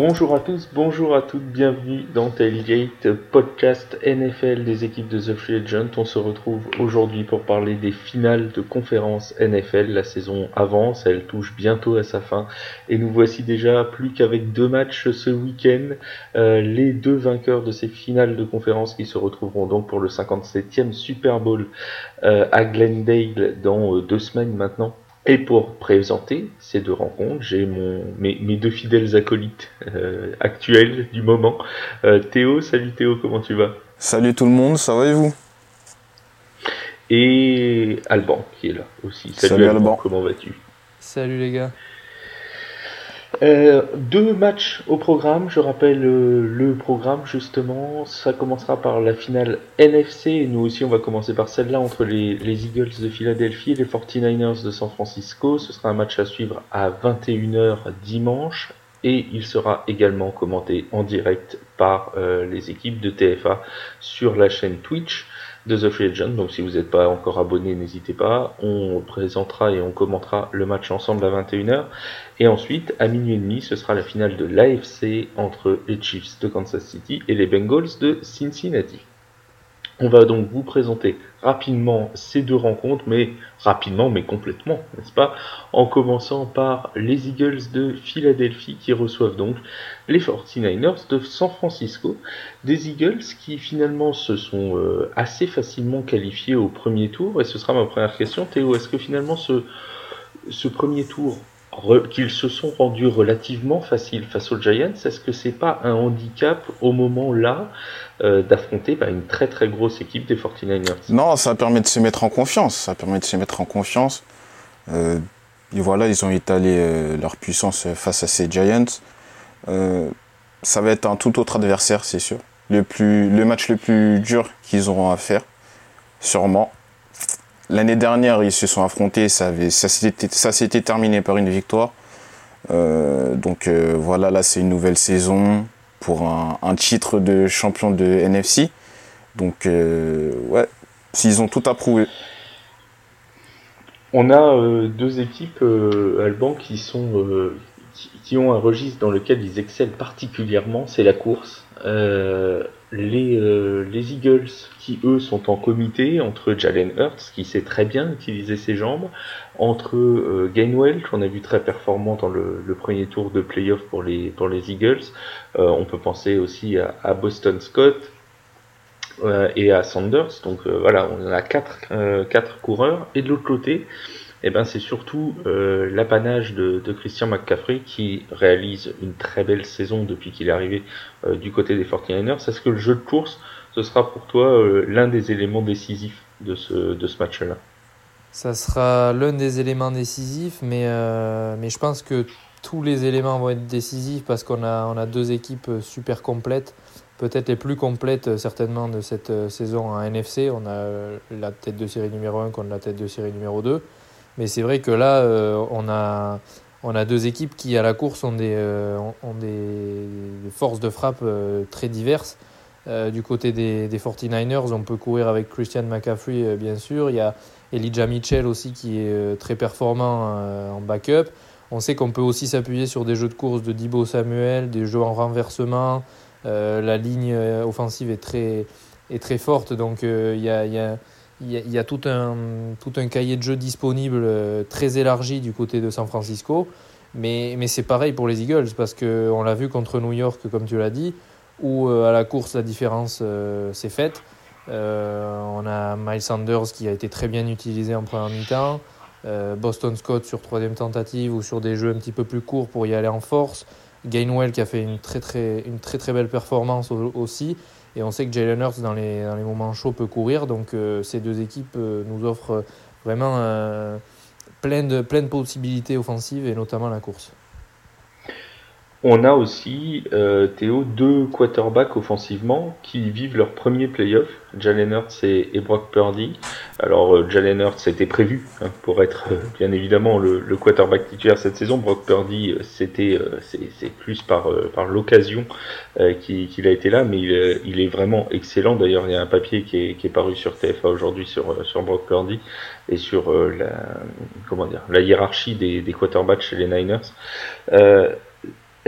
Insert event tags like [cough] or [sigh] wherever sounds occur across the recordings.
Bonjour à tous, bonjour à toutes, bienvenue dans Tailgate, podcast NFL des équipes de The Free Agent. On se retrouve aujourd'hui pour parler des finales de conférence NFL. La saison avance, elle touche bientôt à sa fin et nous voici déjà plus qu'avec deux matchs ce week-end. Euh, les deux vainqueurs de ces finales de conférence qui se retrouveront donc pour le 57e Super Bowl euh, à Glendale dans euh, deux semaines maintenant. Et pour présenter ces deux rencontres, j'ai mon, mes, mes, deux fidèles acolytes euh, actuels du moment. Euh, Théo, salut Théo, comment tu vas? Salut tout le monde, ça va et vous? Et Alban qui est là aussi. Salut, Alban, Alban. comment vas-tu? Salut les gars. Euh, deux matchs au programme, je rappelle euh, le programme justement, ça commencera par la finale NFC, nous aussi on va commencer par celle-là entre les, les, Eagles de Philadelphie et les 49ers de San Francisco, ce sera un match à suivre à 21h dimanche, et il sera également commenté en direct par euh, les équipes de TFA sur la chaîne Twitch de The Free Agent. Donc si vous n'êtes pas encore abonné, n'hésitez pas. On présentera et on commentera le match ensemble à 21h. Et ensuite, à minuit et demi, ce sera la finale de l'AFC entre les Chiefs de Kansas City et les Bengals de Cincinnati. On va donc vous présenter rapidement ces deux rencontres, mais rapidement, mais complètement, n'est-ce pas? En commençant par les Eagles de Philadelphie qui reçoivent donc les 49ers de San Francisco. Des Eagles qui finalement se sont euh, assez facilement qualifiés au premier tour. Et ce sera ma première question. Théo, est-ce que finalement ce, ce premier tour qu'ils se sont rendus relativement faciles face aux Giants, est-ce que c'est pas un handicap au moment là euh, d'affronter bah, une très très grosse équipe des 49ers Non, ça permet de se mettre en confiance. Ça permet de se mettre en confiance. Euh, et voilà, ils ont étalé euh, leur puissance face à ces Giants. Ça va être un tout autre adversaire, c'est sûr. Le, plus, le match le plus dur qu'ils auront à faire, sûrement. L'année dernière, ils se sont affrontés, ça, ça s'était terminé par une victoire. Euh, donc euh, voilà, là c'est une nouvelle saison pour un, titre de champion de NFC. Donc euh, ouais, s'ils ont tout approuvé. On a deux équipes Alban qui sont qui, ont un registre dans lequel ils excellent particulièrement, c'est la course. Les, les Eagles qui eux sont en comité entre Jalen Hurts qui sait très bien utiliser ses jambes, entre euh, Gainwell qu'on a vu très performant dans le, le, premier tour de playoff pour les pour les Eagles. Euh, on peut penser aussi à, à Boston Scott euh, et à Sanders. Donc euh, voilà, on a quatre euh, quatre coureurs et de l'autre côté. Eh ben, c'est surtout euh, l'apanage de, Christian McCaffrey qui réalise une très belle saison depuis qu'il est arrivé du côté des 49ers. Est-ce que le jeu de course ce sera pour toi euh, l'un des éléments décisifs de ce, de ce match-là? Ça sera l'un des éléments décisifs, mais, euh, mais je pense que tous les éléments vont être décisifs parce qu'on a, on a deux équipes super complètes, peut-être les plus complètes euh, certainement de cette euh, saison en NFC. On a la tête de série numéro 1 contre la tête de série numéro 2. Mais c'est vrai que là, euh, on, a, on a deux équipes qui, à la course, ont des, euh, ont des, forces de frappe très diverses. Euh, du côté des, des, 49ers, on peut courir avec Christian McCaffrey, euh, bien sûr. Il y a Elijah Mitchell aussi qui est euh, très performant euh, en backup. On sait qu'on peut aussi s'appuyer sur des jeux de course de Dibo Samuel, des jeux en renversement. la ligne offensive est très, est très forte, donc il y a il y a, tout, un, tout un cahier de jeu disponible très élargi du côté de San Francisco. Mais, mais c'est pareil pour les Eagles parce qu'on l'a vu contre New York, comme tu l'as dit où euh, à la course la différence euh, s'est faite. Euh, on a Miles Sanders qui a été très bien utilisé en première mi-temps. Boston Scott sur troisième tentative ou sur des jeux un petit peu plus courts pour y aller en force. Gainwell qui a fait une très très, une très, très belle performance aussi. Et on sait que Jalen Hurts dans les, moments chauds peut courir. Donc euh, ces deux équipes euh, nous offrent vraiment euh, plein de possibilités offensives et notamment la course. On a aussi, euh, Théo, deux quarterbacks offensivement qui vivent leur premier playoff, Jalen Hurts et, et Brock Purdy. Alors, euh, Jalen Hurts, c'était prévu hein, pour être euh, bien évidemment le, le, quarterback titulaire cette saison. Brock Purdy, euh, c'était euh, c'est plus par, euh, par l'occasion qu'il qu a été là, mais il, il est vraiment excellent. D'ailleurs, il y a un papier qui est, qui est paru sur TFA aujourd'hui sur, sur Brock Purdy et sur la, comment dire, la hiérarchie des, des quarterbacks chez les Niners.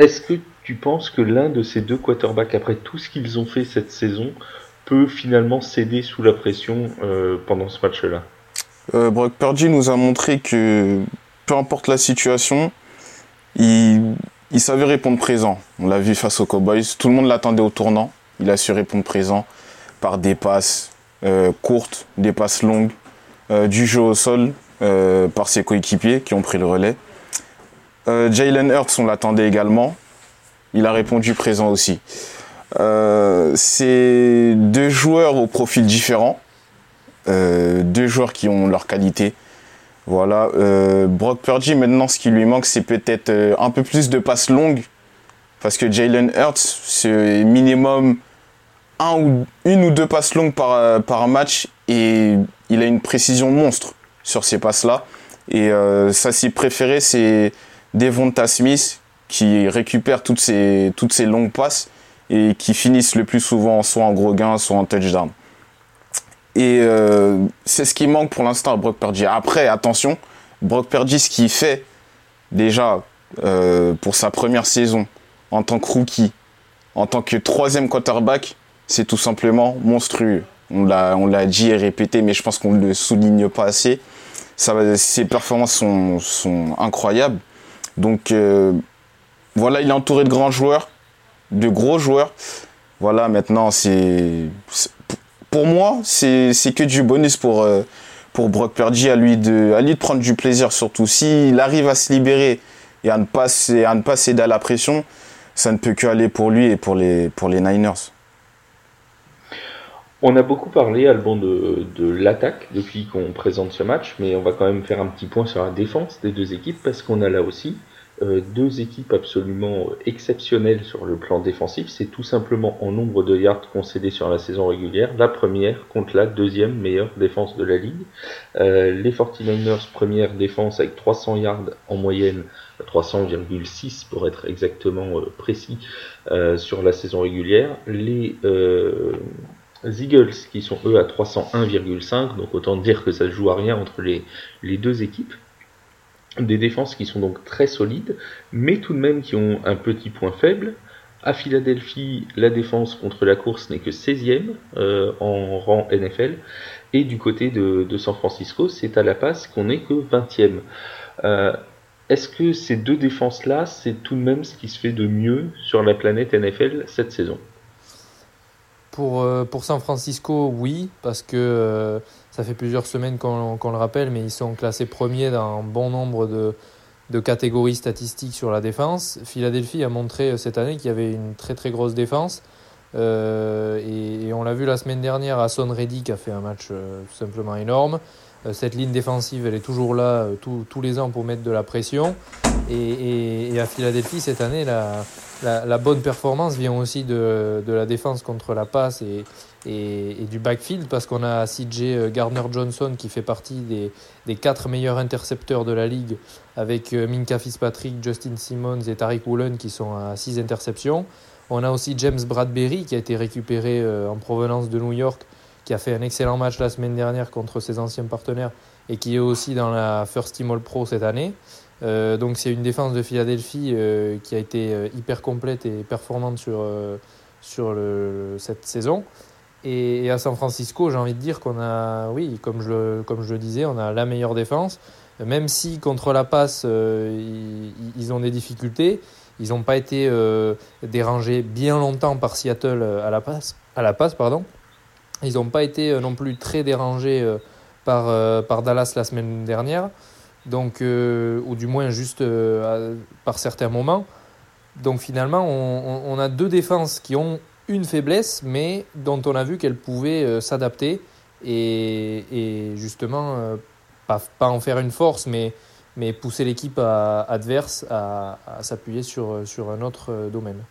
Est-ce que tu penses que l'un de ces deux quarterbacks, après tout ce qu'ils ont fait cette saison, peut finalement céder sous la pression euh, pendant ce match-là? Euh, Brock Purdy nous a montré que peu importe la situation, il, savait répondre présent. On l'a vu face aux Cowboys. Tout le monde l'attendait au tournant. Il a su répondre présent par des passes euh, courtes, des passes longues, du jeu au sol par ses coéquipiers qui ont pris le relais. Euh, Jalen Hurts, on l'attendait également. Il a répondu présent aussi. Euh, c'est deux joueurs au profil différent. Euh, deux joueurs qui ont leur qualité. Voilà. Brock Purdy, maintenant, ce qui lui manque, c'est peut-être un peu plus de passes longues. Parce que Jalen Hurts, c'est minimum une ou deux passes longues par, match. Et il a une précision monstre sur ces passes-là. Et ça, s'y préféré, c'est Devonta Smith qui récupère toutes ces, toutes ces longues passes et qui finissent le plus souvent soit en gros gain, soit en touchdown. Et euh, c'est ce qui manque pour l'instant à Brock Purdy. Après, attention, Brock Purdy, ce qu'il fait déjà euh, pour sa première saison en tant que rookie, en tant que troisième quarterback, c'est tout simplement monstrueux. On l'a, dit et répété, mais je pense qu'on ne le souligne pas assez. Ses performances sont, sont incroyables. Donc euh, voilà, il est entouré de grands joueurs, de gros joueurs. Voilà, maintenant, c'est, pour moi, c'est, que du bonus pour, euh, Brock Purdy, à lui, de, prendre du plaisir surtout. S'il arrive à se libérer et à ne pas, à céder à la pression, ça ne peut que aller pour lui et pour les Niners. On a beaucoup parlé, Alban, de, de l'attaque depuis qu'on présente ce match, mais on va quand même faire un petit point sur la défense des deux équipes parce qu'on a là aussi euh, deux équipes absolument exceptionnelles sur le plan défensif. C'est tout simplement en nombre de yards concédés sur la saison régulière, la première contre la deuxième meilleure défense de la ligue. Euh, les 49ers, première défense avec 300 yards en moyenne, 300,6 pour être exactement euh, précis sur la saison régulière. Les les Eagles qui sont eux à 301,5, donc autant dire que ça se joue à rien entre les, les deux équipes. Des défenses qui sont donc très solides, mais tout de même qui ont un petit point faible. À Philadelphie, la défense contre la course n'est que 16e euh, en rang NFL. Et du côté de, de San Francisco, c'est à la passe qu'on n'est que 20e. Euh, Est-ce que ces deux défenses-là, c'est tout de même ce qui se fait de mieux sur la planète NFL cette saison? Pour, euh, pour San Francisco, oui, parce que euh, ça fait plusieurs semaines qu'on qu'on le rappelle, mais ils sont classés premiers dans un bon nombre de, de catégories statistiques sur la défense. Philadelphie a montré euh, cette année qu'il y avait une très très grosse défense. Euh, et, et on l'a vu la semaine dernière, Hassan Reddick a fait un match euh, tout simplement énorme. Euh, cette ligne défensive, elle est toujours là tous- tous les ans pour mettre de la pression. Et, et- et à Philadelphie, cette année, la, la, bonne performance vient aussi de, de la défense contre la passe et, et, du backfield parce qu'on a CJ Gardner-Johnson qui fait partie des, des quatre meilleurs intercepteurs de la ligue avec euh, Minka Fitzpatrick, Justin Simmons et Tariq Woolen qui sont à 6 interceptions. On a aussi James Bradbury qui a été récupéré euh, en provenance de New York, qui a fait un excellent match la semaine dernière contre ses anciens partenaires et qui est aussi dans la First Team All Pro cette année. Euh, donc c'est une défense de Philadelphie euh, qui a été euh, hyper complète et performante sur, sur cette saison. Et, à San Francisco, j'ai envie de dire qu'on a, oui, comme je, comme je le disais, on a la meilleure défense. Même si contre la passe, ils, ils ont des difficultés, ils n'ont pas été dérangés bien longtemps par Seattle à la passe. À la passe pardon. Ils n'ont pas été non plus très dérangés par, par Dallas la semaine dernière donc euh, ou du moins juste euh, par certains moments. Donc finalement, on, a deux défenses qui ont une faiblesse, mais dont on a vu qu'elles pouvaient euh, s'adapter et, justement pas, en faire une force, mais, pousser l'équipe adverse à, s'appuyer sur, un autre domaine.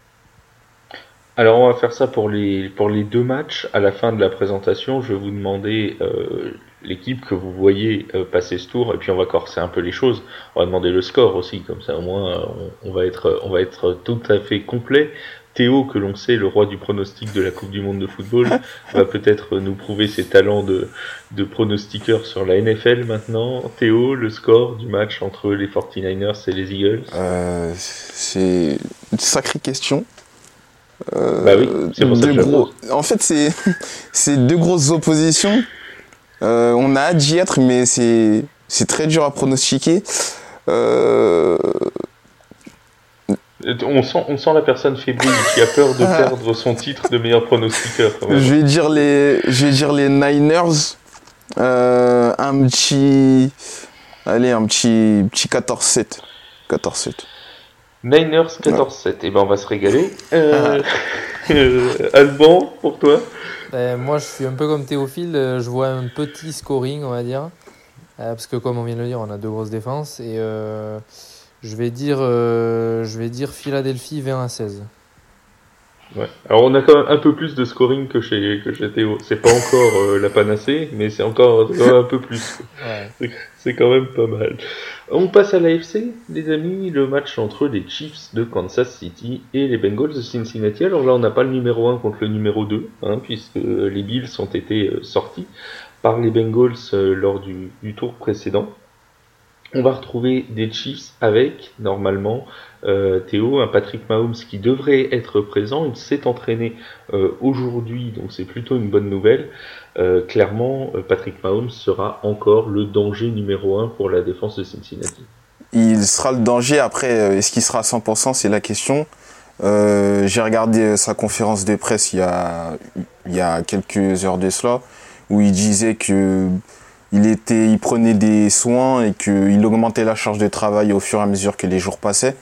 Alors on va faire ça pour les, pour les deux matchs. À la fin de la présentation, je vais vous demander euh, l'équipe que vous voyez euh, passer ce tour, et puis on va corser un peu les choses. On va demander le score aussi, comme ça au moins euh, on, on va être, on va être tout à fait complet Théo, que l'on sait le roi du pronostic de la Coupe du Monde de football, [laughs] va peut-être nous prouver ses talents de, de pronostiqueur sur la NFL maintenant. Théo, le score du match entre les 49ers et les Eagles? Euh, C'est une sacrée question. Euh, bah oui, c'est pour ça que gros... En fait, c'est, [laughs] c'est deux grosses oppositions. Euh, on a hâte d'y être, mais c'est, c'est très dur à pronostiquer. Euh, on sent, on sent la personne fébrile qui a peur de [laughs] perdre son titre de meilleur pronostiqueur. Je vais dire les, je vais dire les Niners. Euh, un petit, allez, un petit, petit 14-7. 14-7. Niners 14-7. Et eh ben on va se régaler. Euh, [laughs] euh, Alban, pour toi ben, Moi, je suis un peu comme Théophile. Je vois un petit scoring, on va dire. parce que comme on vient de le dire, on a deux grosses défenses et je vais dire, euh, je vais dire Philadelphie 20 à 16. Ouais. Alors on a quand même un peu plus de scoring que chez, que chez Théo. C'est pas encore euh, la panacée, mais c'est encore un peu plus. Ouais. C'est quand même pas mal. On passe à l'AFC, les amis, le match entre les Chiefs de Kansas City et les Bengals de Cincinnati. Alors là, on n'a pas le numéro 1 contre le numéro 2, hein, puisque les Bills ont été euh, sortis par les Bengals lors du, tour précédent on va retrouver des Chiefs avec, normalement, euh, Théo, un Patrick Mahomes qui devrait être présent. Il s'est entraîné euh, aujourd'hui, donc c'est plutôt une bonne nouvelle. Euh, clairement, Patrick Mahomes sera encore le danger numéro un pour la défense de Cincinnati. Il sera le danger. Après, est-ce qu'il sera à 100% C'est la question. J'ai regardé sa conférence de presse il y, a, quelques heures de cela, où il disait que il était, il prenait des soins et qu'il augmentait la charge de travail au fur et à mesure que les jours passaient.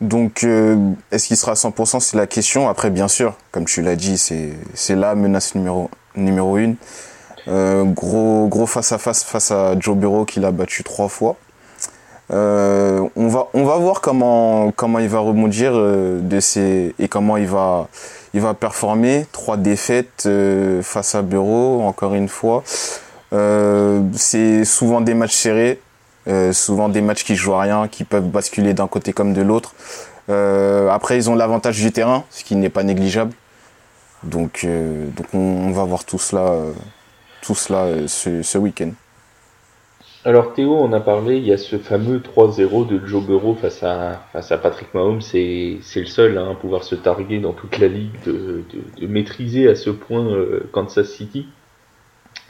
Donc, euh, est-ce qu'il sera à 100% C'est la question. Après, bien sûr, comme tu l'as dit, c'est la menace numéro numéro une. Euh, gros face à face face à Joe Burrow qui l'a battu trois fois. Euh, on va voir comment il va rebondir de ces et comment il va performer. Trois défaites face à Burrow encore une fois. Euh, c'est souvent des matchs serrés, euh, souvent des matchs qui jouent à rien, qui peuvent basculer d'un côté comme de l'autre. Euh, après, ils ont l'avantage du terrain, ce qui n'est pas négligeable. Donc, donc on, va voir tout cela, tout cela ce, ce week-end. Alors Théo, on a parlé, il y a ce fameux 3-0 de Joe Burrow face à, face à Patrick Mahomes, c'est le seul hein, à pouvoir se targuer dans toute la ligue de, de maîtriser à ce point Kansas City.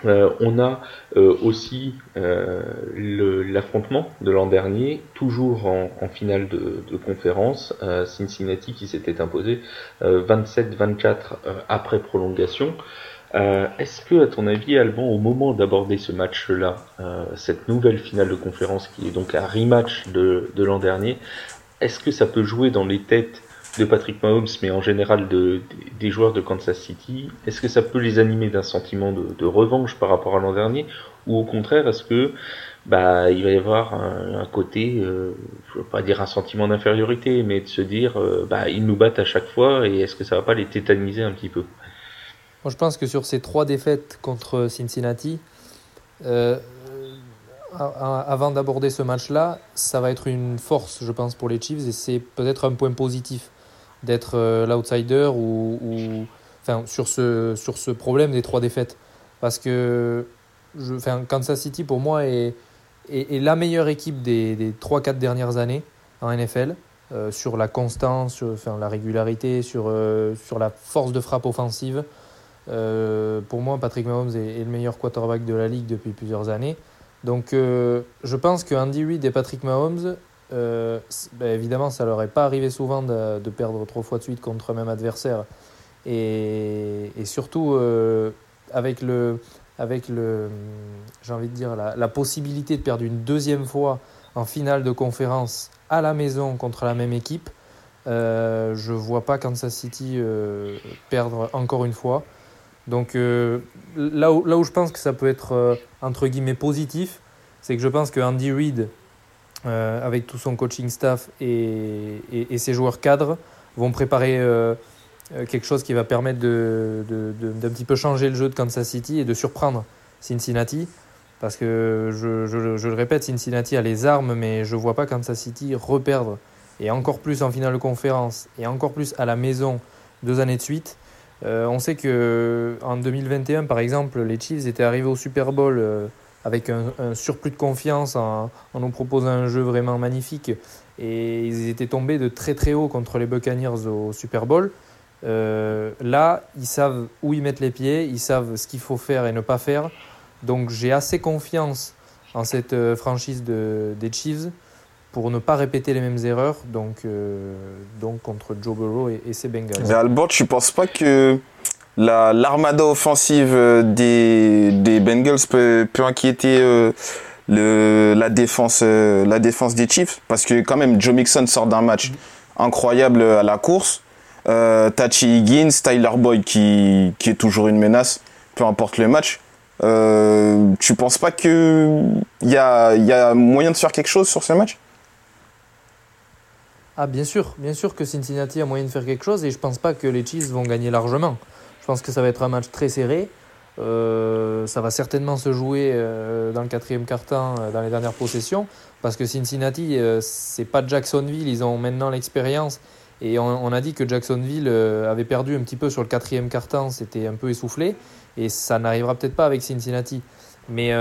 Euh, on a euh, aussi euh, l'affrontement de l'an dernier, toujours en, finale de, conférence, Cincinnati qui s'était imposé 27-24 après prolongation. Est-ce que, à ton avis, Alban, au moment d'aborder ce match-là, cette nouvelle finale de conférence qui est donc un rematch de, de l'an dernier, est-ce que ça peut jouer dans les têtes de Patrick Mahomes, mais en général de, des joueurs de Kansas City, est-ce que ça peut les animer d'un sentiment de, revanche par rapport à l'an dernier, ou au contraire, est-ce que bah il va y avoir un, côté, euh, je veux pas dire un sentiment d'infériorité, mais de se dire euh, bah ils nous battent à chaque fois et est-ce que ça va pas les tétaniser un petit peu? Je pense que sur ces trois défaites contre Cincinnati, euh, avant d'aborder ce match-là, ça va être une force, je pense, pour les Chiefs et c'est peut-être un point positif d'être euh, l'outsider ou, sur, ce, sur ce problème des trois défaites. Parce que je, Kansas City, pour moi, est, est, la meilleure équipe des, des 3-4 dernières années en NFL. Euh, sur la constance, sur la régularité, sur, euh, sur la force de frappe offensive. pour moi, Patrick Mahomes est, est, le meilleur quarterback de la ligue depuis plusieurs années. Donc, je pense que Andy Reid et Patrick Mahomes euh, ben évidemment, ça leur est pas arrivé souvent de, perdre trois fois de suite contre un même adversaire. Et, surtout, euh, avec le, avec le, j'ai envie de dire, la, possibilité de perdre une deuxième fois en finale de conférence à la maison contre la même équipe, euh, je vois pas Kansas City euh, perdre encore une fois. Donc là, où, là où je pense que ça peut être entre guillemets positif, c'est que je pense que Andy Reid euh, avec tout son coaching staff et, ses joueurs cadres, vont préparer euh, euh, quelque chose qui va permettre d'un de, de, petit peu changer le jeu de Kansas City et de surprendre Cincinnati. Parce que, je, je, le répète, Cincinnati a les armes, mais je ne vois pas Kansas City reperdre et encore plus en finale de conférence, et encore plus à la maison deux années de suite, on sait que en 2021, par exemple, les Chiefs étaient arrivés au Super Bowl avec un, surplus de confiance en, nous proposant un jeu vraiment magnifique. Et ils étaient tombés de très très haut contre les Buccaneers au Super Bowl. Euh, là, ils savent où ils mettent les pieds, ils savent ce qu'il faut faire et ne pas faire. Donc j'ai assez confiance en cette franchise de, des Chiefs pour ne pas répéter les mêmes erreurs donc, euh, donc contre Joe Burrow et, ses Bengals. Mais Albert, tu penses pas que la, l'armada offensive des, des Bengals peut, peut inquiéter euh, le, la, défense, euh, la défense des Chiefs Parce que quand même, Joe Mixon sort d'un match incroyable à la course. Euh, Tachi Higgins, Tyler Boyd qui, qui est toujours une menace, peu importe le match. Euh, tu penses pas qu'il y a, y a moyen de faire quelque chose sur ce match? Ah, bien sûr, bien sûr que Cincinnati a moyen de faire quelque chose et je pense pas que les Chiefs vont gagner largement. Je pense que ça va être un match très serré. Euh, ça va certainement se jouer euh, dans le quatrième quart-temps, euh, dans les dernières possessions, parce que Cincinnati, c'est pas Jacksonville, ils ont maintenant l'expérience. Et on, a dit que Jacksonville avait perdu un petit peu sur le quatrième quart-temps, c'était un peu essoufflé, et ça n'arrivera peut-être pas avec Cincinnati. Mais,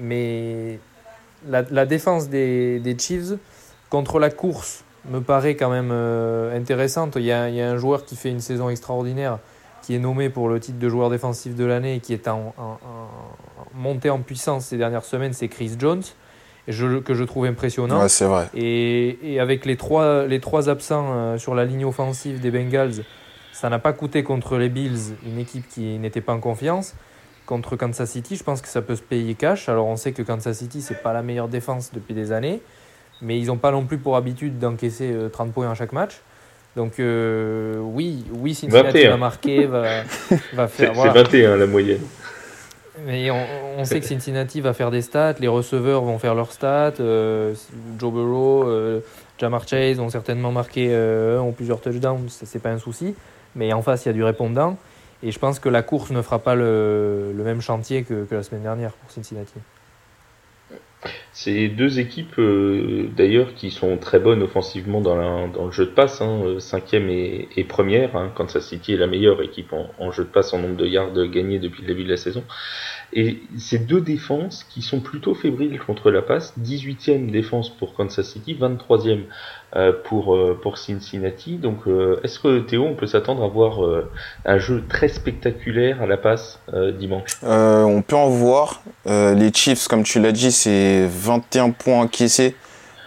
mais la, défense des, Chiefs contre la course, me paraît quand même euh, intéressante. Il y, a, un joueur qui fait une saison extraordinaire, qui est nommé pour le titre de joueur défensif de l'année et qui est en, en, monté en puissance ces dernières semaines, c'est Chris Jones, je, que je trouve impressionnant. Ouais, c'est vrai. Et, et, avec les trois, les trois absents euh, sur la ligne offensive des Bengals, ça n'a pas coûté contre les Bills, une équipe qui n'était pas en confiance. Contre Kansas City, je pense que ça peut se payer cash. Alors on sait que Kansas City, c'est pas la meilleure défense depuis des années mais ils n'ont pas non plus pour habitude d'encaisser 30 euh, points à chaque match. Donc euh, oui, oui, Cincinnati va marquer, va, va [laughs] faire. C'est 21 la moyenne. Mais on, sait que Cincinnati va faire des stats, les receveurs vont faire leurs stats, euh, Joe Burrow, Jamar Chase vont certainement marquer un ou plusieurs touchdowns, c'est pas un souci. Mais en face, il y a du répondant. Et je pense que la course ne fera pas le, le même chantier que, que la semaine dernière pour Cincinnati. C'est deux équipes euh, d'ailleurs qui sont très bonnes offensivement dans, le jeu de passe, hein, euh, cinquième et, première. Hein, Kansas City est la meilleure équipe en, jeu de passe en nombre de yards gagnés depuis le début de la saison. Et ces deux défenses qui sont plutôt fébriles contre la passe, 18e défense pour Kansas City, 23e euh, pour, pour Cincinnati. Donc est-ce que Théo, on peut s'attendre à voir un jeu très spectaculaire à la passe dimanche? On peut en voir. les Chiefs, comme tu l'as dit, c'est 21 points encaissés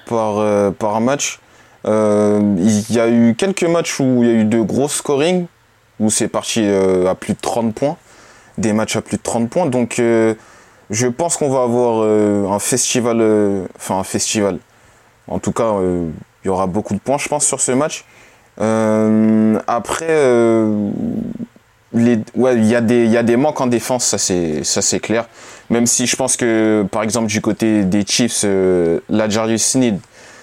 par, par match. Il y a eu quelques matchs où il y a eu de gros scoring, où c'est parti à plus de 30 points des matchs à plus de 30 points. Donc, euh, je pense qu'on va avoir euh, un festival, euh, enfin un festival. En tout cas, il y aura beaucoup de points, je pense, sur ce match. après, il y a des, manques en défense, ça c'est, clair. Même si je pense que, par exemple, du côté des Chiefs, la Jarius Sneed,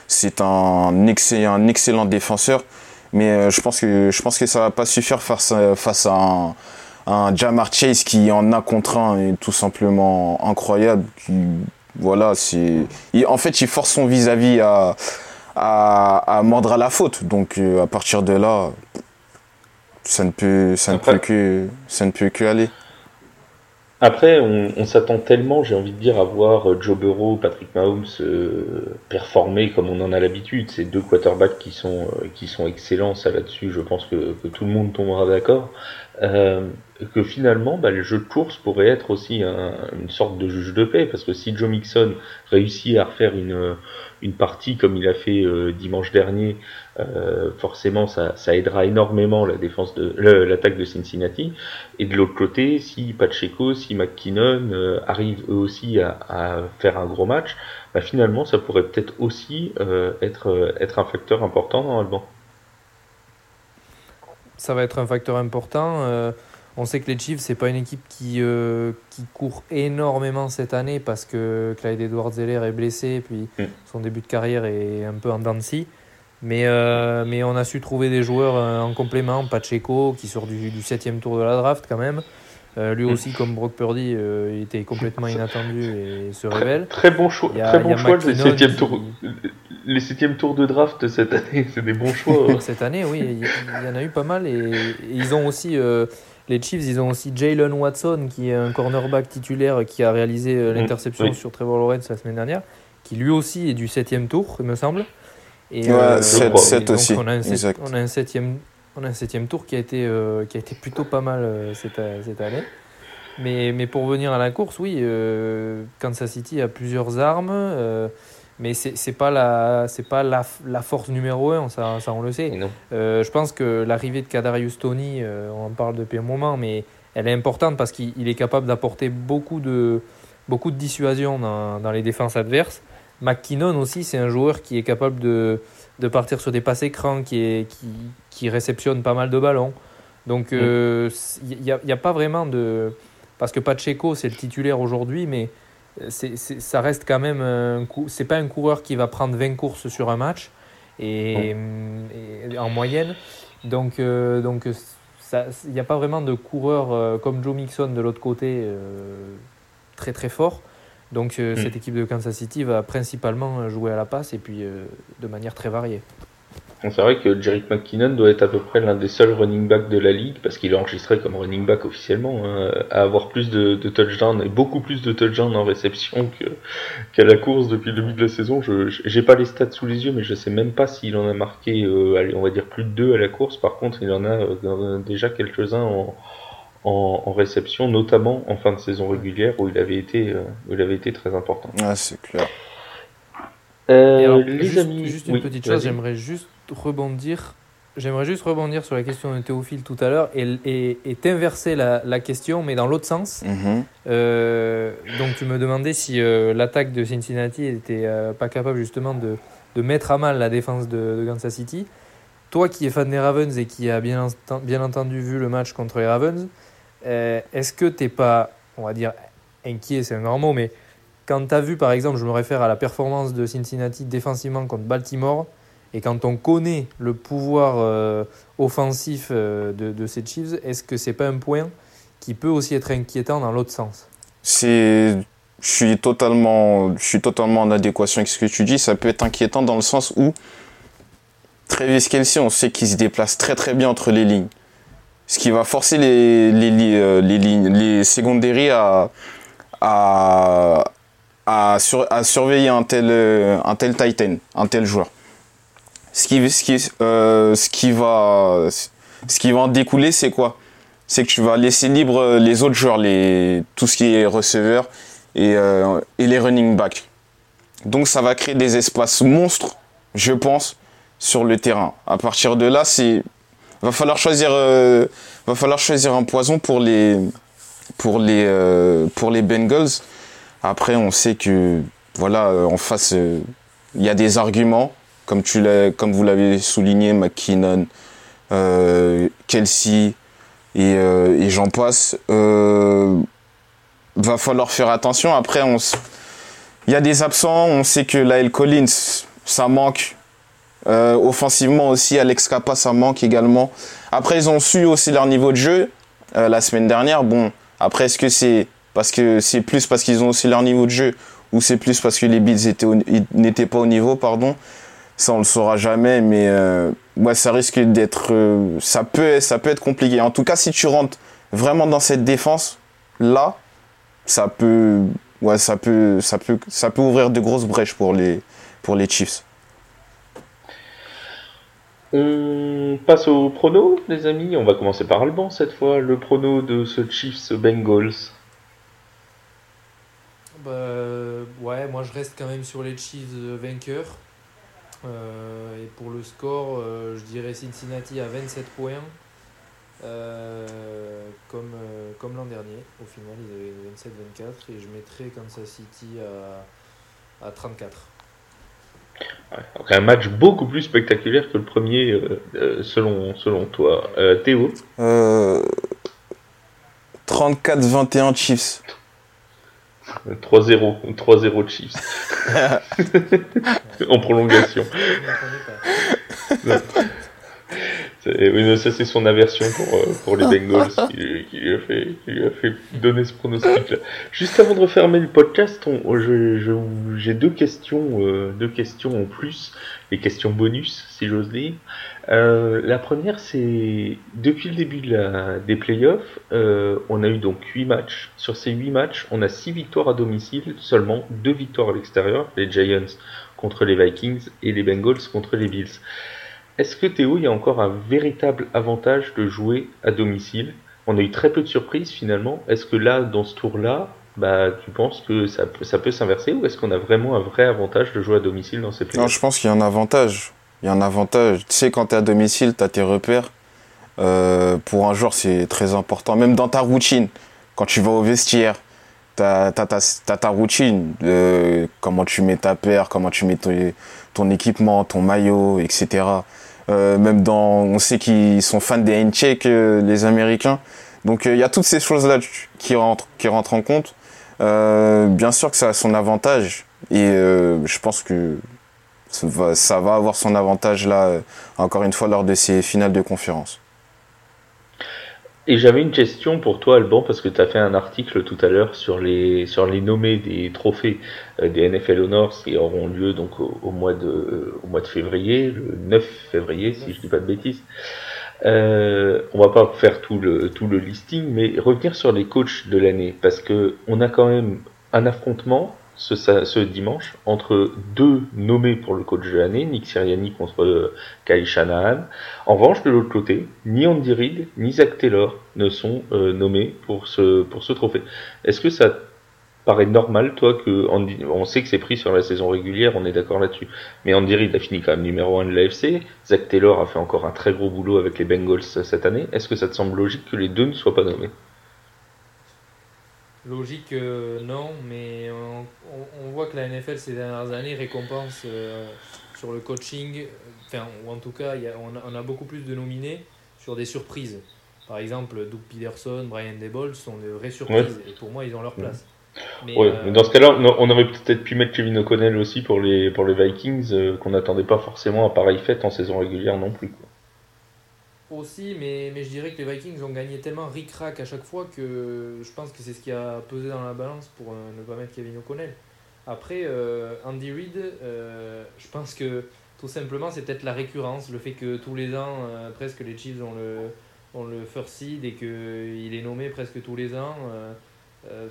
c'est un excellent, défenseur. Mais je pense que, je pense ça va pas suffire face à un, Jamar Chase qui en a contre un est tout simplement incroyable. Voilà, en fait, il force son vis-à-vis à, à, mordre à la faute. Donc, euh, à partir de là, ça ne peut, ça ne peut que, ça ne peut que aller. Après, on, s'attend tellement, j'ai envie de dire, à voir euh, Joe Burrow, Patrick Mahomes euh, performer comme on en a l'habitude. C'est deux quarterbacks qui sont, qui sont excellents, ça là-dessus, je pense que, que, tout le monde tombera d'accord. Euh, que finalement, bah, le jeu de course pourrait être aussi une sorte de juge de paix, parce que si Joe Mixon réussit à refaire une, une partie comme il a fait euh, dimanche dernier, euh, forcément ça, ça, aidera énormément la défense de l'attaque de Cincinnati. Et de l'autre côté, si Pacheco, si McKinnon euh, arrivent eux aussi à, à, faire un gros match, bah, finalement ça pourrait peut-être aussi être, être un facteur important normalement ça va être un facteur important. Euh, on sait que les Chiefs, c'est pas une équipe qui, euh, qui court énormément cette année parce que Clyde Edwards-Zeller est blessé, puis mm. son début de carrière est un peu en dents mais, euh, mais on a su trouver des joueurs en complément. Pacheco, qui sort du, du 7 tour de la draft quand même. Euh, lui aussi, comme Brock Purdy, euh, il était complètement inattendu et se révèle. Très bon choix, très bon choix les septième tours. Les septièmes tours de draft cette année, c'est des bons choix. Hein. [laughs] cette année, oui, il y, en a eu pas mal et, ils ont aussi euh, les Chiefs, ils ont aussi Jalen Watson qui est un cornerback titulaire qui a réalisé mm, l'interception sur Trevor Lawrence la semaine dernière, qui lui aussi est du septième tour, il me semble. Et, ouais, 7, aussi. On a, un on a un septième on a un septième tour qui a été, euh, qui a été plutôt pas mal euh, cette, cette, année. Mais, mais pour revenir à la course, oui, euh, Kansas City a plusieurs armes, mais c'est pas, la, pas la, la, force numéro un, ça, ça on le sait. je pense que l'arrivée de Kadarius Tony, on en parle depuis un moment, mais elle est importante parce qu'il est capable d'apporter beaucoup de, beaucoup de dissuasion dans, dans les défenses adverses. McKinnon aussi, c'est un joueur qui est capable de, de partir sur des passes écrans, qui, est, qui, qui réceptionne pas mal de ballons. Donc il euh, n'y a, a, pas vraiment de... Parce que Pacheco, c'est le titulaire aujourd'hui, mais c'est, ça reste quand même... Un c'est pas un coureur qui va prendre 20 courses sur un match, et, en moyenne. Donc euh, donc il n'y a pas vraiment de coureur euh, comme Joe Mixon de l'autre côté très très fort. Donc mm. cette équipe de Kansas City va principalement jouer à la passe et puis de manière très variée. C'est vrai que Jerick McKinnon doit être à peu près l'un des seuls running backs de la ligue, parce qu'il est enregistré comme running back officiellement, hein, à avoir plus de, de touchdowns et beaucoup plus de touchdowns en réception qu'à la course depuis le début de la saison. Je j'ai pas les stats sous les yeux, mais je sais même pas s'il en a marqué, euh, allez, on va dire plus de deux à la course. Par contre, il en a, euh, déjà quelques-uns en, en, réception, notamment en fin de saison régulière où il avait été, euh, où il avait été très important. Ah, c'est clair. les juste, amis, juste une petite chose, j'aimerais juste rebondir. J'aimerais juste rebondir sur la question de Théophile tout à l'heure et, et, t'inverser la, la, question, mais dans l'autre sens. Mhm. Euh, donc, tu me demandais si euh, l'attaque de Cincinnati n'était euh, pas capable justement de, de, mettre à mal la défense de, de, Kansas City. Toi qui es fan des Ravens et qui a bien, bien entendu vu le match contre les Ravens, est-ce que t'es pas, on va dire, inquiet, c'est un grand mot, mais quand tu as vu par exemple, je me réfère à la performance de Cincinnati défensivement contre Baltimore, et quand on connaît le pouvoir euh, offensif euh, de, de, ces Chiefs, est-ce que c'est pas un point qui peut aussi être inquiétant dans l'autre sens? C'est je suis totalement je suis totalement en adéquation avec ce que tu dis, ça peut être inquiétant dans le sens où Travis Kelsey, on sait qu'il se déplace très très bien entre les lignes. Ce qui va forcer les, les, euh, les, lignes, les secondaries à, à, à, surveiller un tel, un tel Titan, un tel joueur ce qui, ce qui, euh, ce qui va, ce qui va en découler, c'est quoi? C'est que tu vas laisser libre les autres joueurs, les, tout ce qui est receveur et, euh, et les running backs. Donc ça va créer des espaces monstres, je pense, sur le terrain. À partir de là, c'est va falloir choisir, euh, va falloir choisir un poison pour les, pour les, euh, pour les Bengals. Après, on sait que voilà, en face, il y a des arguments comme, tu comme vous l'avez souligné, McKinnon, euh, Kelsey et, euh, j'en passe. Euh, va falloir faire attention. Après, on il y a des absents. On sait que Lyle Collins, ça manque. Euh, offensivement aussi, Alex Kappa, ça manque également. Après, ils ont su aussi leur niveau de jeu euh, la semaine dernière. Bon, après, est-ce que c'est parce que c'est plus parce qu'ils ont aussi leur niveau de jeu ou c'est plus parce que les Bills n'étaient pas au niveau, pardon? Ça on le saura jamais, mais euh, ouais, ça risque d'être, euh, ça peut, ça peut être compliqué. En tout cas, si tu rentres vraiment dans cette défense là, ça peut, ouais, ça peut, ça peut, ça peut ouvrir de grosses brèches pour les, pour les Chiefs. On passe au prono, les amis. On va commencer par Alban cette fois. Le prono de ce Chiefs Bengals. Bah, ouais, moi je reste quand même sur les Chiefs vainqueurs. Euh, et pour le score, euh, je dirais Cincinnati à 27 points. Euh, comme, l'an dernier. Au final, ils avaient 27-24 et je mettrais Kansas City à 34. Un match beaucoup plus spectaculaire que le premier, selon, selon toi. Théo 34-21 Chiefs. 3-0, 3-0 Chiefs. [laughs] en prolongation. Oui, ça c'est son aversion pour, euh, pour les Bengals [laughs] qui, lui a fait, qui, lui a fait, donner ce pronostic-là. Juste avant de refermer le podcast, j'ai deux questions, euh, deux questions en plus, les questions bonus, si j'ose dire. Euh, la première, c'est depuis le début de la, des playoffs, euh, on a eu donc 8 matchs. Sur ces 8 matchs, on a 6 victoires à domicile, seulement 2 victoires à l'extérieur, les Giants contre les Vikings et les Bengals contre les Bills. Est-ce que Théo, il y a encore un véritable avantage de jouer à domicile? On a eu très peu de surprises finalement. Est-ce que là, dans ce tour-là, bah, tu penses que ça, ça peut s'inverser ou est-ce qu'on a vraiment un vrai avantage de jouer à domicile dans ces playoffs? Non, je pense qu'il y a un avantage. Il y a un avantage. Tu sais, quand tu es à domicile, tu as tes repères. Euh, pour un joueur, c'est très important. Même dans ta routine, quand tu vas au vestiaire, tu as, ta routine. Euh, comment tu mets ta paire, comment tu mets ton, équipement, ton maillot, etc. Euh, même dans, on sait qu'ils sont fans des handshakes, les Américains. Donc il y a toutes ces choses-là qui rentrent, qui rentrent en compte. bien sûr que ça a son avantage. Et je pense que ça va, avoir son avantage là, euh, encore une fois, lors de ces finales de conférence. Et j'avais une question pour toi, Alban, parce que tu as fait un article tout à l'heure sur les, sur les nommés des trophées euh, des NFL Honors qui auront lieu donc au, mois, de, euh, au mois de février, le 9 février, si je dis pas de bêtises. Euh, on va pas faire tout le, tout le listing, mais revenir sur les coachs de l'année, parce que on a quand même un affrontement ce, dimanche entre deux nommés pour le coach de l'année, Nick Siriani contre euh, Kyle Shanahan. En revanche, de l'autre côté, ni Andy Reid ni Zach Taylor ne sont euh, nommés pour ce, trophée. Est-ce que ça paraît normal, toi, que on sait que c'est pris sur la saison régulière, on est d'accord là-dessus, mais Andy Reid a fini quand même numéro 1 de l'AFC, Zach Taylor a fait encore un très gros boulot avec les Bengals cette année. Est-ce que ça te semble logique que les deux ne soient pas nommés? Logique, euh, non, mais on, voit que la NFL ces dernières années récompense euh, sur le coaching, enfin, ou en tout cas, y a, on, a, beaucoup plus de nominés sur des surprises. Par exemple, Doug Peterson, Brian Debol sont de vraies surprises, et pour moi, ils ont leur place. Mais, euh, dans ce cas-là, on aurait peut-être pu mettre Kevin O'Connell aussi pour les, pour les Vikings, qu'on n'attendait pas forcément à pareille fête en saison régulière non plus. Aussi, mais, mais je dirais que les Vikings ont gagné tellement ric-rac à chaque fois que je pense que c'est ce qui a pesé dans la balance pour euh, ne pas mettre Kevin O'Connell. Après, euh, Andy Reid, euh, je pense que tout simplement c'est peut-être la récurrence, le fait que tous les ans, presque les Chiefs ont le, ont le first seed et qu'il est nommé presque tous les ans.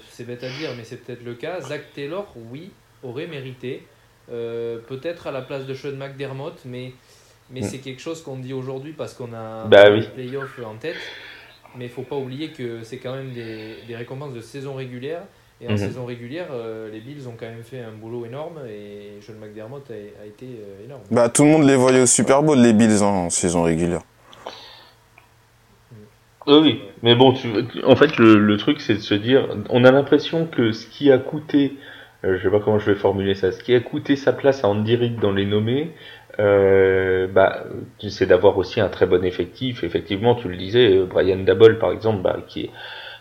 c'est bête à dire, mais c'est peut-être le cas. Zach Taylor, oui, aurait mérité. peut-être à la place de Sean McDermott, mais mais mm. c'est quelque chose qu'on dit aujourd'hui parce qu'on a bah, les playoffs en tête. Mais il faut pas oublier que c'est quand même des, des, récompenses de saison régulière. Et en mm-hmm. saison régulière, euh, les Bills ont quand même fait un boulot énorme et John McDermott a, a été euh, énorme. Bah, tout le monde les voyait au Super Bowl, les Bills, hein, en saison régulière. Mm. Oui, mais bon, tu, en fait, le, le truc, c'est de se dire, on a l'impression que ce qui a coûté, euh, je sais pas comment je vais formuler ça, ce qui a coûté sa place à Andy Reid dans les nommés, euh, bah, c'est d'avoir aussi un très bon effectif. Effectivement, tu le disais, euh, Brian Dabble par exemple, bah, qui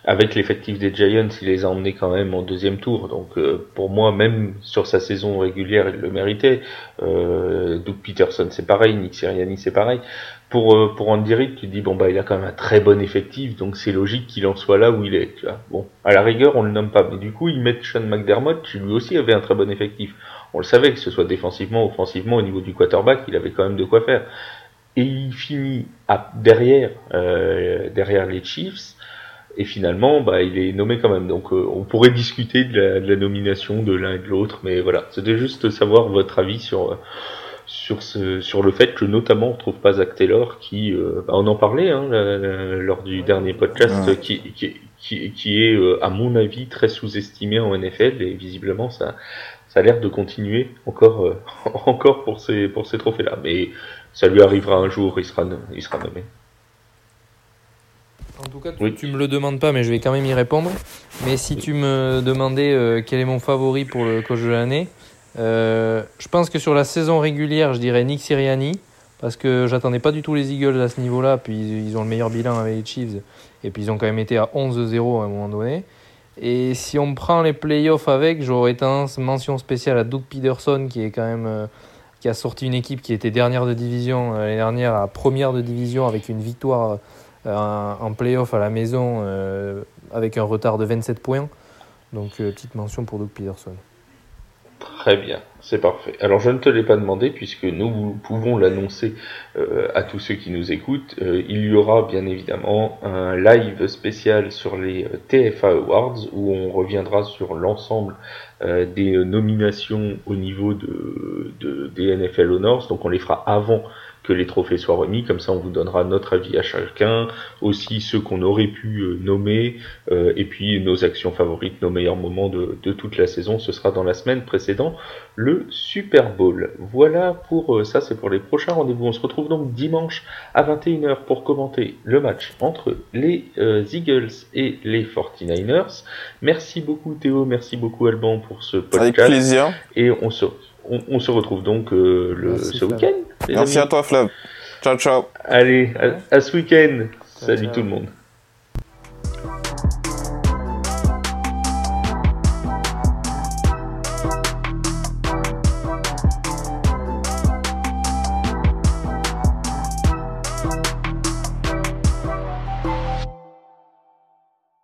avec l'effectif des Giants, il les a emmenés quand même en deuxième tour. Donc euh, pour moi, même sur sa saison régulière, il le méritait. Euh, Doug Peterson, c'est pareil. Nick Sirianni, c'est pareil. Pour euh, pour Andy Reid, tu dis bon bah il a quand même un très bon effectif, donc c'est logique qu'il en soit là où il est. Tu vois. Bon, à la rigueur, on le nomme pas, mais du coup ils mettent Sean McDermott, qui lui aussi avait un très bon effectif on le savait, que ce soit défensivement, offensivement, au niveau du quarterback, il avait quand même de quoi faire. Et il finit derrière, euh, derrière les Chiefs, et finalement, bah, il est nommé quand même. Donc, euh, on pourrait discuter de la, nomination de l'un et de l'autre, mais voilà, c'était juste savoir votre avis sur sur ce sur le fait que notamment on trouve pas Zach Taylor qui, euh, bah, on en parlait hein, lors du dernier podcast, qui, qui qui, qui est à mon avis très sous-estimé en NFL et visiblement ça ça a l'air de continuer encore, euh, [laughs] encore pour ces, pour ces trophées-là. Mais ça lui arrivera un jour, il sera, il sera nommé. En tout cas, tu, ne me le demandes pas, mais je vais quand même y répondre. Mais si tu me demandais euh, quel est mon favori pour le coach de l'année, euh, je pense que sur la saison régulière, je dirais Nick Siriani, parce que j'attendais pas du tout les Eagles à ce niveau-là, puis ils ont le meilleur bilan avec les Chiefs, et puis ils ont quand même été à 11-0 à un moment donné. Et si on prend les playoffs avec, j'aurais tendance mention spéciale à Doug Peterson qui est quand même euh, qui a sorti une équipe qui était dernière de division l'année dernière à première de division avec une victoire en playoff à la maison avec un retard de 27 points. Donc petite mention pour Doug Peterson. Très bien, c'est parfait. Alors je ne te l'ai pas demandé puisque nous pouvons l'annoncer euh, à tous ceux qui nous écoutent. Euh, il y aura bien évidemment un live spécial sur les euh, TFA Awards où on reviendra sur l'ensemble des nominations au niveau de, de, des NFL Honors. Donc on les fera avant que les trophées soient remis. Comme ça, on vous donnera notre avis à chacun, aussi ceux qu'on aurait pu euh, nommer, euh, et puis nos actions favorites, nos meilleurs moments de, toute la saison. Ce sera dans la semaine précédente, le Super Bowl. Voilà pour euh, ça, c'est pour les prochains rendez-vous. On se retrouve donc dimanche à 21h pour commenter le match entre les Eagles et les 49ers. Merci beaucoup Théo, merci beaucoup Alban pour ce podcast. Avec plaisir. Et on se, on, se retrouve donc le, ce week-end. Merci à toi, Flav. Ciao, ciao. Allez, à, ce week-end. Salut tout le monde.